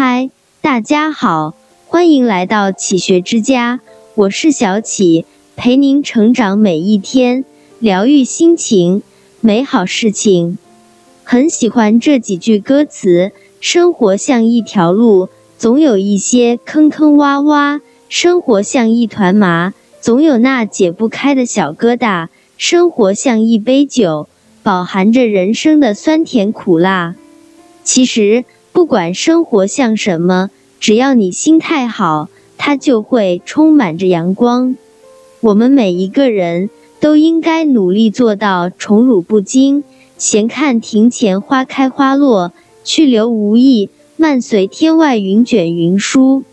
嗨，大家好，欢迎来到启学之家，我是小启，陪您成长每一天，疗愈心情，美好事情。很喜欢这几句歌词：生活像一条路，总有一些坑坑洼洼；生活像一团麻，总有那解不开的小疙瘩；生活像一杯酒，饱含着人生的酸甜苦辣。其实。不管生活像什么，只要你心态好，它就会充满着阳光。我们每一个人都应该努力做到宠辱不惊，闲看庭前花开花落，去留无意，漫随天外云卷云舒。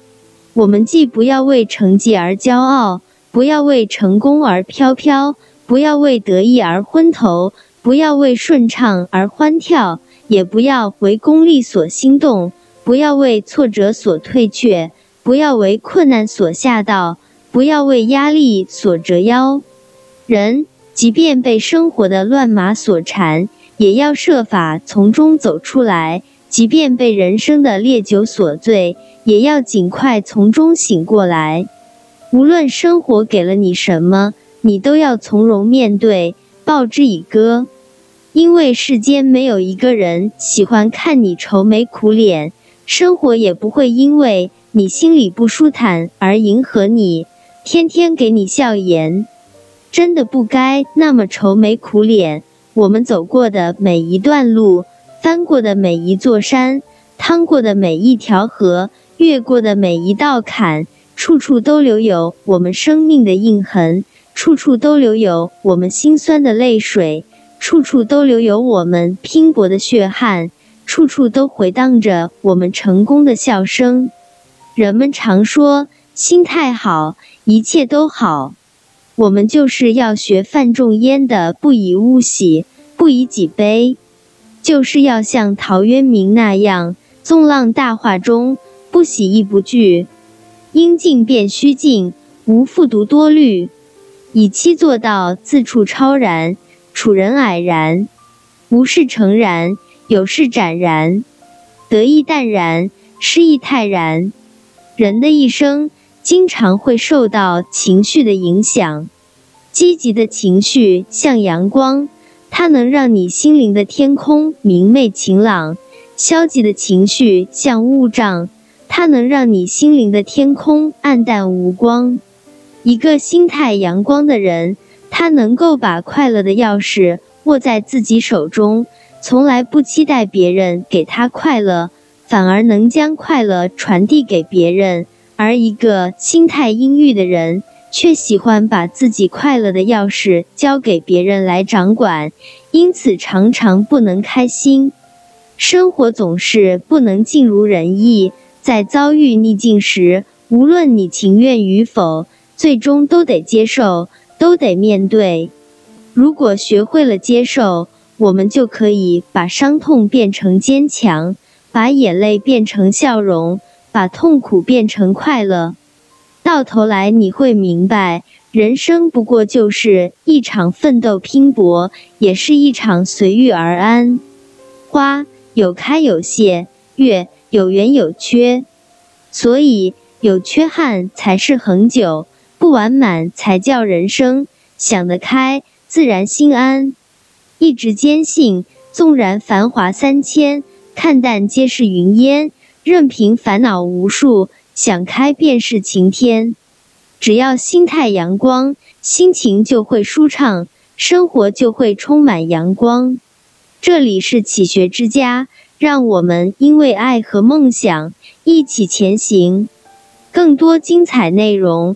我们既不要为成绩而骄傲，不要为成功而飘飘，不要为得意而昏头，不要为顺畅而欢跳。也不要为功利所心动，不要为挫折所退却，不要为困难所吓到，不要为压力所折腰。人即便被生活的乱麻所缠，也要设法从中走出来；即便被人生的烈酒所醉，也要尽快从中醒过来。无论生活给了你什么，你都要从容面对，报之以歌。因为世间没有一个人喜欢看你愁眉苦脸，生活也不会因为你心里不舒坦而迎合你，天天给你笑颜。真的不该那么愁眉苦脸。我们走过的每一段路，翻过的每一座山，趟过的每一条河，越过的每一道坎，处处都留有我们生命的印痕，处处都留有我们心酸的泪水。处处都留有我们拼搏的血汗，处处都回荡着我们成功的笑声。人们常说，心态好，一切都好。我们就是要学范仲淹的“不以物喜，不以己悲”，就是要像陶渊明那样，纵浪大化中，不喜亦不惧，应尽便须尽，无复独多虑，以期做到自处超然。处人蔼然，无事诚然，有事展然，得意淡然，失意泰然。人的一生经常会受到情绪的影响，积极的情绪像阳光，它能让你心灵的天空明媚晴朗；消极的情绪像雾障，它能让你心灵的天空暗淡无光。一个心态阳光的人。他能够把快乐的钥匙握在自己手中，从来不期待别人给他快乐，反而能将快乐传递给别人。而一个心态阴郁的人，却喜欢把自己快乐的钥匙交给别人来掌管，因此常常不能开心。生活总是不能尽如人意，在遭遇逆境时，无论你情愿与否，最终都得接受。都得面对。如果学会了接受，我们就可以把伤痛变成坚强，把眼泪变成笑容，把痛苦变成快乐。到头来，你会明白，人生不过就是一场奋斗拼搏，也是一场随遇而安。花有开有谢，月有圆有缺，所以有缺憾才是恒久。不完满才叫人生，想得开，自然心安。一直坚信，纵然繁华三千，看淡皆是云烟；任凭烦恼无数，想开便是晴天。只要心态阳光，心情就会舒畅，生活就会充满阳光。这里是启学之家，让我们因为爱和梦想一起前行。更多精彩内容。